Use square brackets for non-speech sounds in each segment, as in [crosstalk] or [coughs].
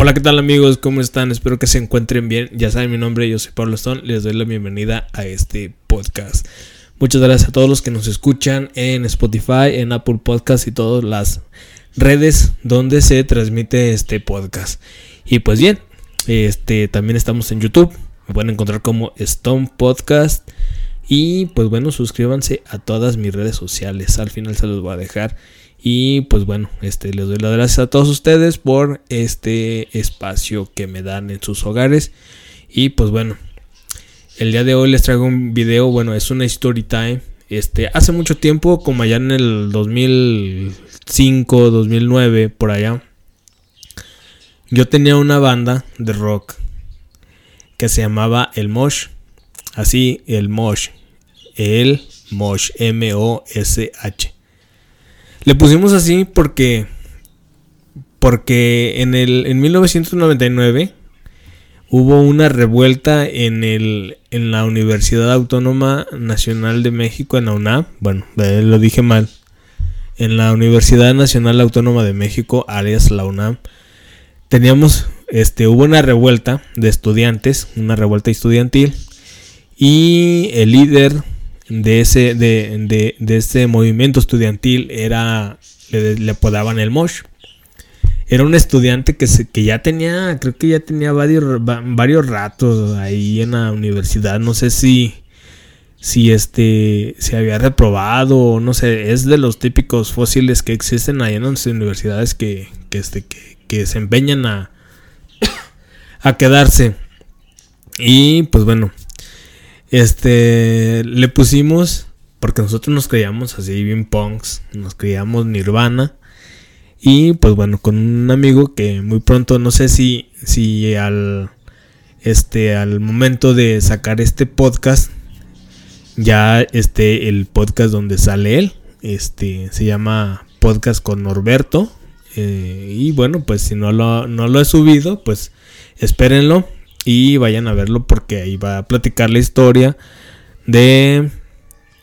Hola, ¿qué tal amigos? ¿Cómo están? Espero que se encuentren bien. Ya saben mi nombre, yo soy Pablo Stone. Les doy la bienvenida a este podcast. Muchas gracias a todos los que nos escuchan en Spotify, en Apple Podcast y todas las redes donde se transmite este podcast. Y pues bien, este también estamos en YouTube. Me pueden encontrar como Stone Podcast. Y pues bueno, suscríbanse a todas mis redes sociales. Al final se los voy a dejar. Y pues bueno, este, les doy las gracias a todos ustedes por este espacio que me dan en sus hogares. Y pues bueno, el día de hoy les traigo un video, bueno, es una story time. Este, hace mucho tiempo, como allá en el 2005, 2009, por allá, yo tenía una banda de rock que se llamaba El Mosh. Así, El Mosh. El Mosh. M-O-S-H. Le pusimos así porque. Porque en, el, en 1999 hubo una revuelta en, el, en la Universidad Autónoma Nacional de México, en la UNAM. Bueno, eh, lo dije mal. En la Universidad Nacional Autónoma de México, alias la UNAM. Teníamos, este, hubo una revuelta de estudiantes, una revuelta estudiantil. Y el líder de ese, de, de, ese movimiento estudiantil era, le, apodaban el Mosh. Era un estudiante que, se, que ya tenía, creo que ya tenía varios, varios ratos ahí en la universidad. No sé si, si este, se había reprobado no sé, es de los típicos fósiles que existen ahí en las universidades que, que, este, que, que se empeñan a, [coughs] a quedarse. Y pues bueno, este, le pusimos, porque nosotros nos creíamos así bien punks, nos creíamos Nirvana. Y pues bueno, con un amigo que muy pronto, no sé si, si al, este, al momento de sacar este podcast, ya este, el podcast donde sale él, este, se llama Podcast con Norberto. Eh, y bueno, pues si no lo, no lo he subido, pues espérenlo y vayan a verlo porque ahí va a platicar la historia de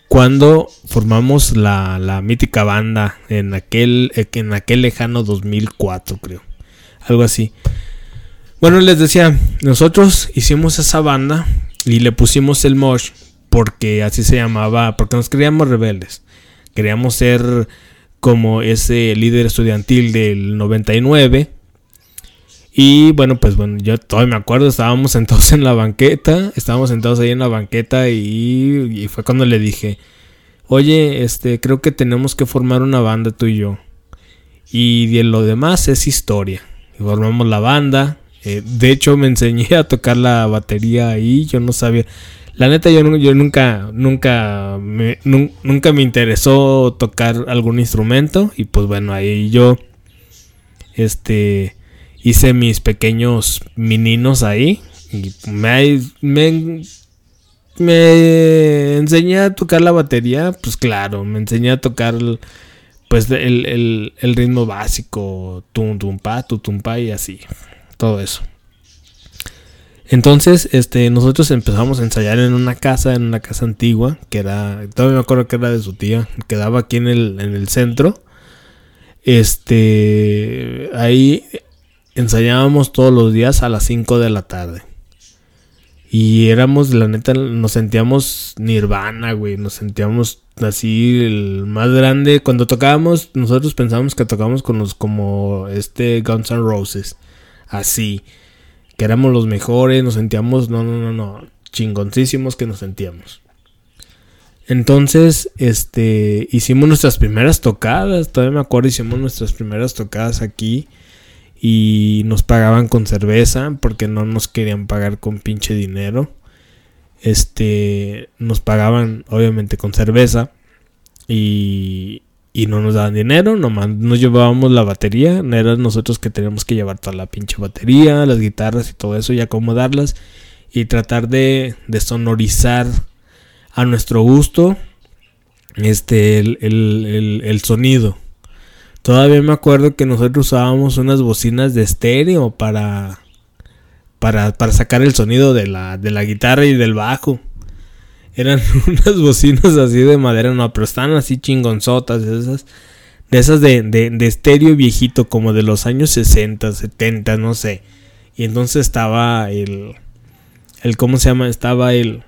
cuando formamos la, mítica banda en aquel, en aquel lejano 2004 creo. Algo así. Bueno, les decía, nosotros hicimos esa banda y le pusimos el Mosh porque así se llamaba, porque nos creíamos rebeldes. Queríamos ser como ese líder estudiantil del 99 y bueno, pues bueno, yo todavía me acuerdo, estábamos [laughs] sentados en la banqueta, estábamos sentados ahí en la banqueta y, fue cuando le dije, oye, este, creo que tenemos que formar una banda tú y yo. Y de lo demás es historia. formamos la banda. Eh, de hecho, me enseñé a tocar la batería ahí. Yo no sabía. La neta, yo, yo nunca, nunca me, nunca me interesó tocar algún instrumento. Y pues bueno, ahí yo, este, hice mis pequeños meninos ahí. Y me, me, me, enseñé a tocar la batería. Pues claro, me enseñé a tocar pues el, ritmo básico. Tum tum pa, tum tum pa y así. Todo eso. Entonces, este, nosotros empezamos a ensayar en una casa, en una casa antigua, que era, todavía me acuerdo que era de su tía, quedaba aquí en el, en el centro. Este, ahí ensayábamos todos los días a las 5 de la tarde. Y éramos, la neta, nos sentíamos nirvana, güey. Nos sentíamos así el más grande. Cuando tocábamos, nosotros pensábamos que tocábamos con los como este Guns N' Roses. Así. Que éramos los mejores, nos sentíamos, no, no, no, no. Chingoncísimos que nos sentíamos. Entonces, este, hicimos nuestras primeras tocadas. Todavía me acuerdo, hicimos nuestras primeras tocadas aquí y nos pagaban con cerveza porque no nos querían pagar con pinche dinero. Este, nos pagaban obviamente con cerveza y, y no nos daban dinero, nomás nos llevábamos la batería, no era nosotros que teníamos que llevar toda la pinche batería, las guitarras y todo eso y acomodarlas y tratar de, de sonorizar a nuestro gusto este el, el sonido Todavía me acuerdo que nosotros usábamos unas bocinas de estéreo para, para, para sacar el sonido de la, de la guitarra y del bajo. Eran [laughs] unas bocinas así de madera, no, pero están así chingonzotas esas. de esas de, de, estéreo viejito, como de los años 60, 70, no sé. Y entonces estaba el, el ¿cómo se llama? Estaba el,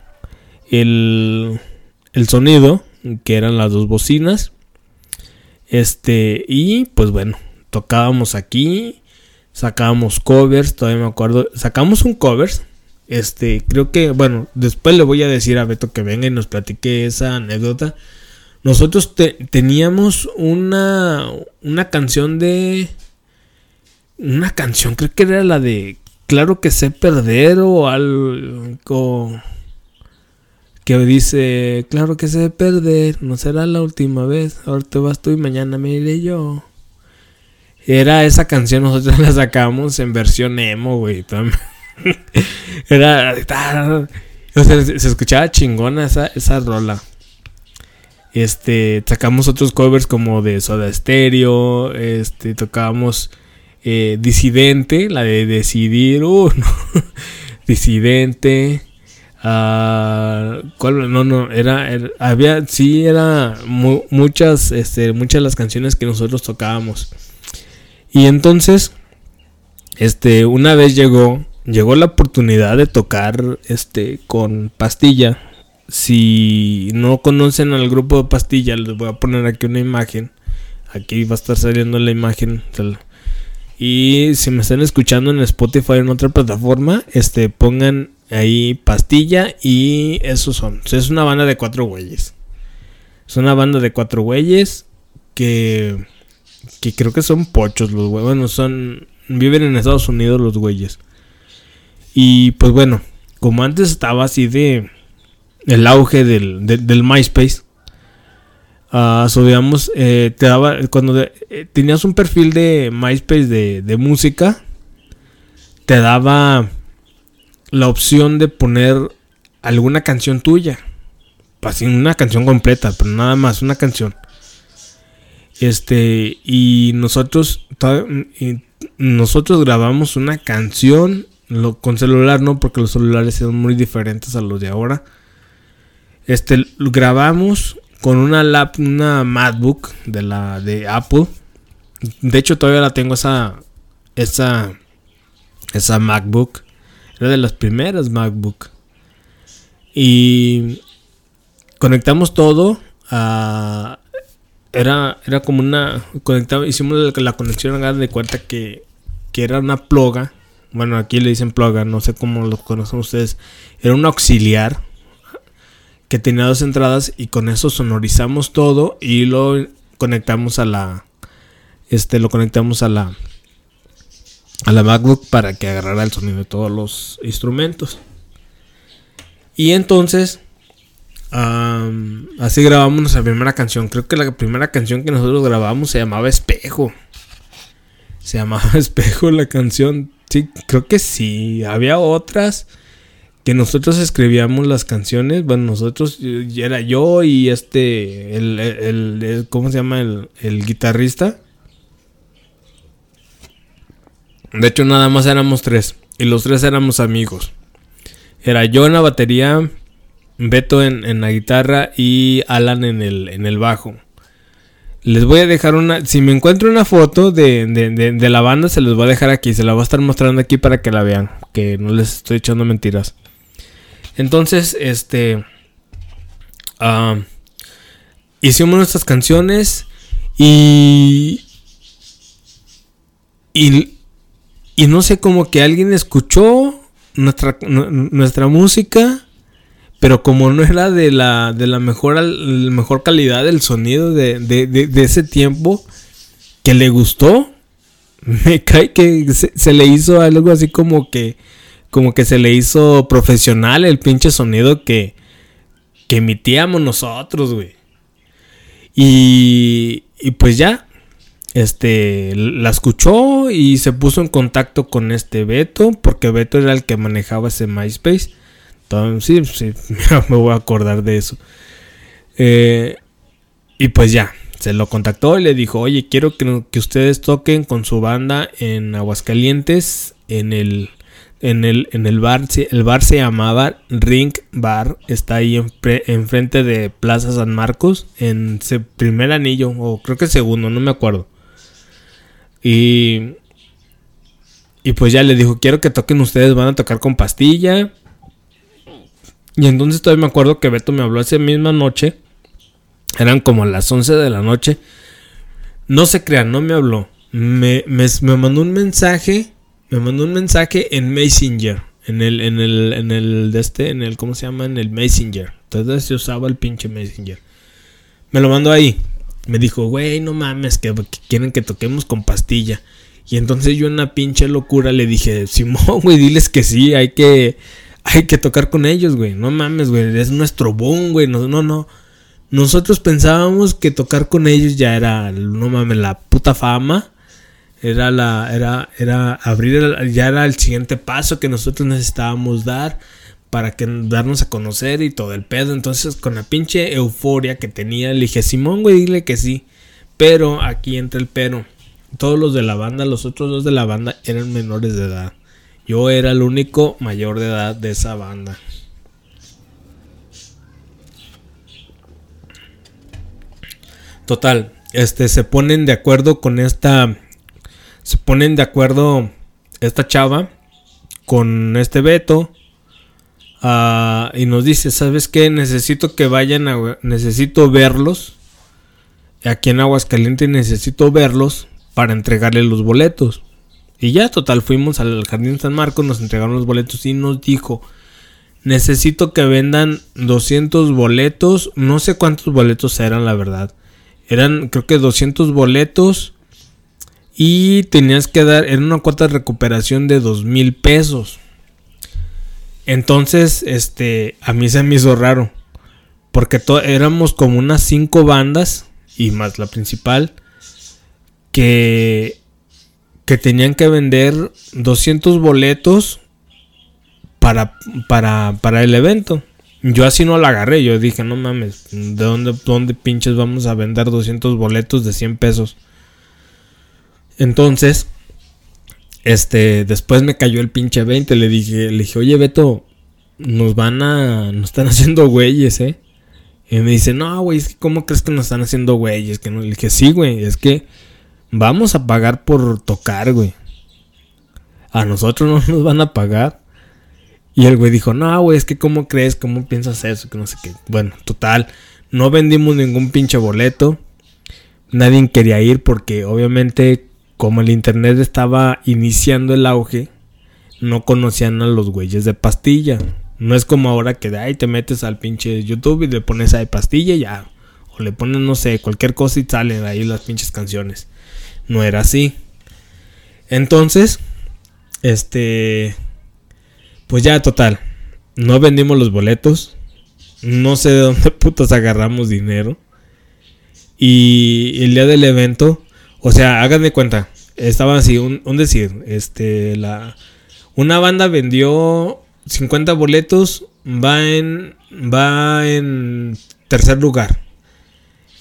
el, el sonido, que eran las dos bocinas. Este, y pues bueno, tocábamos aquí, sacábamos covers, todavía me acuerdo, sacamos un covers. Este, creo que, bueno, después le voy a decir a Beto que venga y nos platique esa anécdota. Nosotros teníamos una, una canción de... Una canción, creo que era la de Claro que sé perder o algo que dice, claro que sé perder, no será la última vez, ahora te vas tú y mañana me iré yo. Era esa canción, nosotros [laughs] la sacamos en versión emo, güey. [laughs] Era... O sea, se escuchaba chingona esa, esa rola. Este, sacamos otros covers como de Soda Stereo, este, tocábamos eh, Disidente, la de Decidir, uh, [laughs] Disidente, uh, ¿cuál? No, no, era, había, sí, era muchas, este, muchas de las canciones que nosotros tocábamos. Y entonces, este, una vez llegó, llegó la oportunidad de tocar, este, con Pastilla, si no conocen al grupo de pastillas, les voy a poner aquí una imagen. Aquí va a estar saliendo la imagen. Y si me están escuchando en Spotify o en otra plataforma, este, pongan ahí pastilla y esos son. es una banda de cuatro güeyes. Es una banda de cuatro güeyes que, que creo que son pochos los güeyes. Bueno, son, viven en Estados Unidos los güeyes. Y pues bueno, como antes estaba así de el auge del, del, MySpace. Uh, digamos, eh, te daba, cuando eh, tenías un perfil de MySpace de, de, música, te daba la opción de poner alguna canción tuya. Así una canción completa, pero nada más, una canción. Este, y nosotros, nosotros grabamos una canción lo, con celular, no, porque los celulares son muy diferentes a los de ahora. Este, grabamos con una lap, una MacBook de la de Apple. De hecho, todavía la tengo esa, esa, esa MacBook. Era de las primeras MacBook. Y conectamos todo a, era, era como una conectamos, hicimos la, conexión hagan de cuenta que, que era una ploga bueno aquí le dicen ploga no sé cómo lo conocen ustedes era un auxiliar que tenía dos entradas y con eso sonorizamos todo y lo conectamos a la este lo conectamos a la a la MacBook para que agarrara el sonido de todos los instrumentos. Y entonces así grabamos nuestra primera canción. Creo que la primera canción que nosotros grabamos se llamaba Espejo. Se llamaba [laughs] Espejo la canción. Sí, creo que sí. Había otras que nosotros escribíamos las canciones, bueno, nosotros, era yo y este, el, ¿cómo se llama? El, guitarrista. De hecho, nada más éramos tres. Y los tres éramos amigos. Era yo en la batería, Beto en, la guitarra y Alan en el, en el bajo. Les voy a dejar una. Si me encuentro una foto de, de, la banda, se les voy a dejar aquí. Se la voy a estar mostrando aquí para que la vean. Que no les estoy echando mentiras. Entonces, este... Ah, hicimos nuestras canciones y, y... Y no sé, como que alguien escuchó nuestra, nuestra música, pero como no era de la, de la mejor, mejor calidad del sonido de, de, ese tiempo, que le gustó, [laughs] me cae que se, le hizo algo así como que como que se le hizo profesional el pinche sonido que, que emitíamos nosotros, güey. Y, y pues ya, este, la escuchó y se puso en contacto con este Beto, porque Beto era el que manejaba ese MySpace. Entonces, sí, sí [laughs] me voy a acordar de eso. Eh, y pues ya, se lo contactó y le dijo, oye, quiero que, ustedes toquen con su banda en Aguascalientes, en el en el, en el bar. El bar se llamaba Ring Bar. Está ahí enfrente de Plaza San Marcos. En primer anillo. O creo que segundo, no me acuerdo. Y. Y pues ya le dijo, quiero que toquen ustedes, van a tocar con pastilla. Y entonces todavía me acuerdo que Beto me habló esa misma noche. Eran como las 11 de la noche. No se crean, no me habló. Me, me, me mandó un mensaje me mandó un mensaje en Messenger. En el, en el, en el, de este, en el, ¿cómo se llama? En el Messenger. Entonces se usaba el pinche Messenger. Me lo mandó ahí. Me dijo, güey, no mames, que, quieren que toquemos con pastilla. Y entonces yo en una pinche locura le dije, Simón, güey, diles que sí, hay que, hay que tocar con ellos, güey. No mames, güey, es nuestro boom, güey. No, no, no. Nosotros pensábamos que tocar con ellos ya era, no mames, la puta fama. Era la, era, era abrir, ya era el siguiente paso que nosotros necesitábamos dar para que darnos a conocer y todo el pedo. Entonces, con la pinche euforia que tenía, le dije, Simón, güey, dile que sí. Pero aquí entra el pero. Todos los de la banda, los otros dos de la banda eran menores de edad. Yo era el único mayor de edad de esa banda. Total, este se ponen de acuerdo con esta se ponen de acuerdo esta chava con este Beto. Ah, y nos dice, ¿sabes qué? Necesito que vayan a... Necesito verlos. Aquí en Aguascalientes necesito verlos para entregarle los boletos. Y ya, total, fuimos al Jardín San Marcos, nos entregaron los boletos y nos dijo, necesito que vendan 200 boletos. No sé cuántos boletos eran, la verdad. Eran, creo que 200 boletos y tenías que dar, en una cuota de recuperación de dos mil pesos. Entonces, este, a mí se me hizo raro. Porque éramos como unas cinco bandas, y más la principal, que, que tenían que vender 200 boletos para, para, para el evento. Yo así no la agarré, yo dije, no mames, ¿de dónde, dónde pinches vamos a vender 200 boletos de 100 pesos? Entonces, este, después me cayó el pinche 20. Le dije, le dije, oye, Beto, nos van a, nos están [laughs] haciendo güeyes, ¿eh? Y me dice, no, güey, ¿cómo crees que nos están haciendo güeyes? Que no, le dije, sí, güey, es que vamos a pagar por tocar, güey. A nosotros [laughs] no nos van a pagar. Y el güey dijo, no, güey, es que ¿cómo crees? ¿Cómo piensas eso? Que no sé qué. Bueno, total, no vendimos ningún pinche boleto. Nadie quería ir porque obviamente como el internet estaba iniciando el auge, no conocían a los güeyes de pastilla. No es como ahora que de ahí te metes al pinche YouTube y le pones ahí pastilla y ya. O le pones, no sé, cualquier cosa y salen ahí las pinches canciones. No era así. Entonces, este. Pues ya, total. No vendimos los boletos. No sé de dónde [laughs] putas agarramos dinero. Y el día del evento o sea, háganme cuenta. Estaba así, un, decir, este, la, una banda vendió 50 boletos, va en, va en tercer lugar.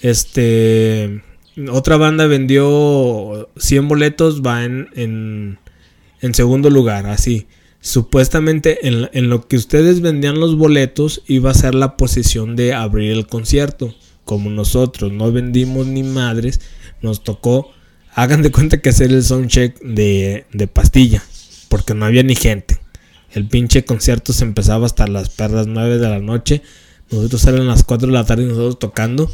Este, otra banda vendió 100 boletos, va en, en, en segundo lugar, así. Supuestamente en, en, lo que ustedes vendían los boletos iba a ser la posición de abrir el concierto. Como nosotros no vendimos ni madres, nos tocó, hagan de cuenta que hacer el soundcheck de, de pastilla, porque no había ni gente. El pinche concierto se empezaba hasta las perras 9 de la noche. Nosotros eran las 4 de la tarde y nosotros tocando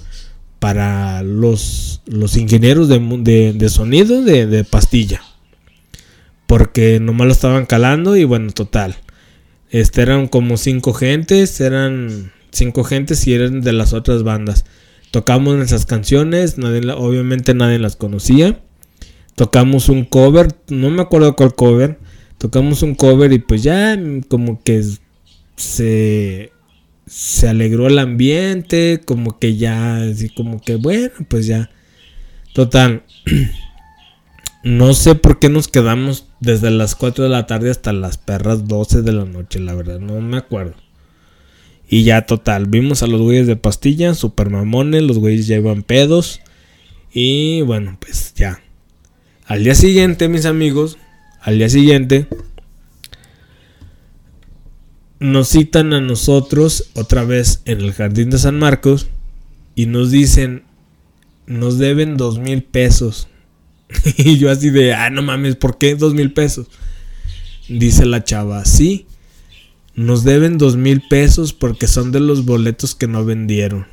para los, los ingenieros de, de, sonido de, de, pastilla. Porque nomás lo estaban calando y bueno, total. Este eran como 5 gentes, eran 5 gentes y eran de las otras bandas. Tocamos esas canciones, obviamente nadie las conocía. Tocamos un cover, no me acuerdo cuál cover. Tocamos un cover y pues ya como que se, se alegró el ambiente, como que ya, así como que bueno, pues ya. Total. [clears throat] No sé por qué nos quedamos desde las 4 de la tarde hasta las perras 12 de la noche, la verdad, no me acuerdo. Y ya total, vimos a los güeyes de pastilla, super mamones, los güeyes ya iban pedos. Y bueno, pues ya. Al día siguiente, mis amigos, al día siguiente, nos citan a nosotros otra vez en el jardín de San Marcos y nos dicen, nos deben dos mil pesos. [laughs] y yo así de, ah, no mames, ¿por qué dos mil pesos? Dice la chava, sí, nos deben dos mil pesos porque son de los boletos que no vendieron.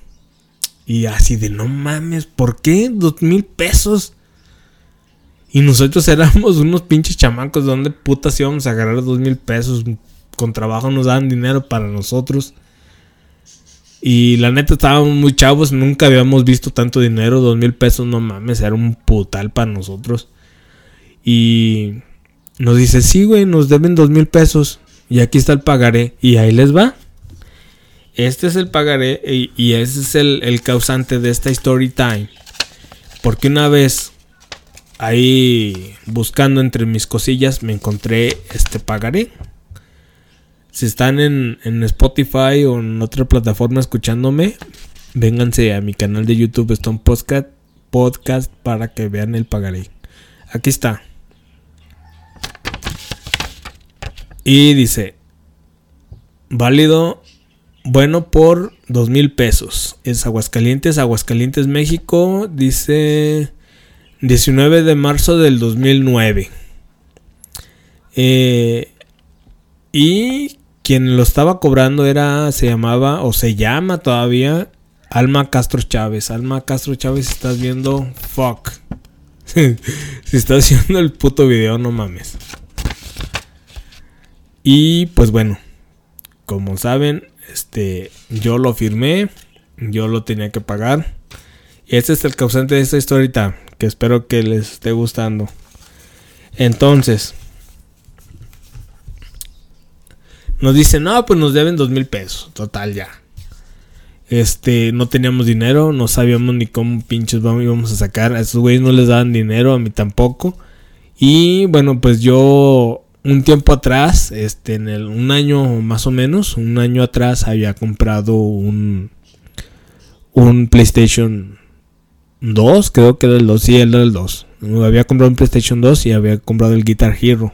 Y así de, no mames, ¿por qué dos mil pesos? Y nosotros éramos unos pinches chamacos. ¿De dónde putas íbamos a agarrar dos mil pesos? Con trabajo nos daban dinero para nosotros. Y la neta estábamos muy chavos. Nunca habíamos visto tanto dinero. Dos mil pesos, no mames. Era un putal para nosotros. Y nos dice, sí, güey, nos deben dos mil pesos. Y aquí está el pagaré. Y ahí les va. Este es el pagaré. Y, ese es el causante de esta story time. Porque una vez ahí buscando entre mis cosillas me encontré este pagaré. Si están en, Spotify o en otra plataforma escuchándome, vénganse a mi canal de YouTube Stone Podcast, podcast para que vean el pagaré. Aquí está. Y dice, válido, bueno, por dos mil pesos. Es Aguascalientes, Aguascalientes, México. Dice 19 de marzo del 2009. Eh, y quien lo estaba cobrando era, se llamaba, o se llama todavía, Alma Castro Chávez. Alma Castro Chávez, estás viendo, fuck. [laughs] si estás haciendo el puto video, no mames. Y pues bueno, como saben, este, yo lo firmé, yo lo tenía que pagar. Y este es el causante de esta historia que espero que les esté gustando. Entonces, nos dicen, no, pues nos deben dos mil pesos, total ya. Este, no teníamos dinero, no sabíamos ni cómo pinches íbamos a sacar. A esos güeyes no les daban dinero, a mí tampoco. Y bueno, pues yo un tiempo atrás, este, en el, un año más o menos, un año atrás había comprado un, un PlayStation 2, creo que era el 2, sí, era el 2. Había comprado un PlayStation 2 y había comprado el Guitar Hero.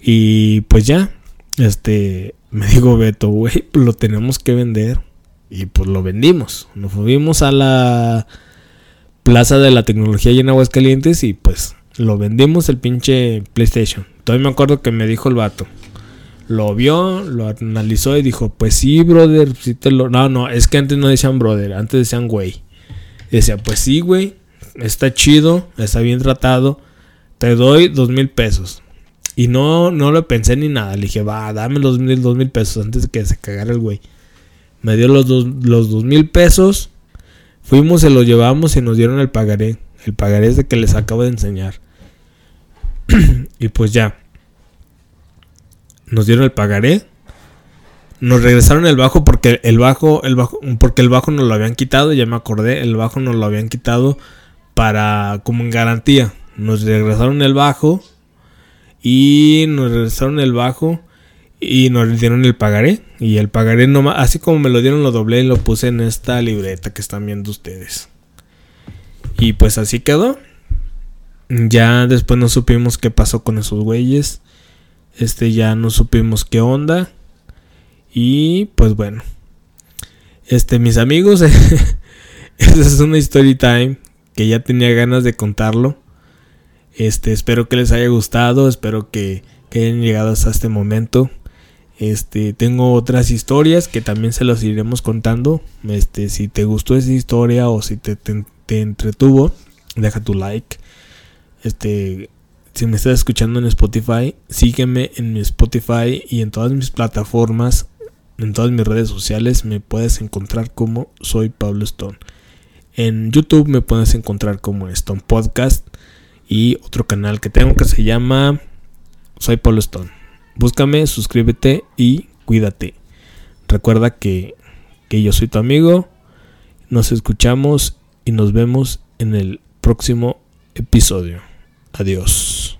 Y pues ya, este, me [laughs] dijo Beto, güey, pues lo tenemos que vender. Y pues lo vendimos. Nos fuimos a la Plaza de la Tecnología y en Aguascalientes y pues lo vendimos el pinche PlayStation. Todavía me acuerdo que me dijo el vato. Lo vio, lo analizó y dijo, pues sí, brother, sí te lo... No, no, es que antes no decían brother, antes decían güey. Y decía, pues sí, güey, está chido, está bien tratado, te doy dos mil pesos. Y no, no lo pensé ni nada, le dije, va, dame los mil, dos mil pesos antes de que se cagara el güey. Me dio los dos, los dos mil pesos, fuimos, se los llevamos y nos dieron el pagaré. El pagaré es de que les acabo de enseñar. [clears throat] y pues ya. Nos dieron el pagaré nos regresaron el bajo porque el bajo, el bajo, porque el bajo nos lo habían quitado, ya me acordé, el bajo nos lo habían quitado para como en garantía. Nos regresaron el bajo y nos regresaron el bajo y nos dieron el pagaré y el pagaré nomás, así como me lo dieron lo doblé y lo puse en esta libreta que están viendo ustedes. Y pues así quedó. Ya después no supimos qué pasó con esos güeyes. Este ya no supimos qué onda. Y pues bueno. Este, mis amigos, [laughs] esa es una story time que ya tenía ganas de contarlo. Este, espero que les haya gustado, espero que, hayan llegado hasta este momento. Este, tengo otras historias que también se las iremos contando. Este, si te gustó esa historia o si te, te, te entretuvo, deja tu like. Este, si me estás escuchando en Spotify, sígueme en mi Spotify y en todas mis plataformas en todas mis redes sociales me puedes encontrar como soy Pablo Stone. En YouTube me puedes encontrar como Stone Podcast y otro canal que tengo que se llama Soy Pablo Stone. Búscame, suscríbete y cuídate. Recuerda que, que yo soy tu amigo. Nos escuchamos y nos vemos en el próximo episodio. Adiós.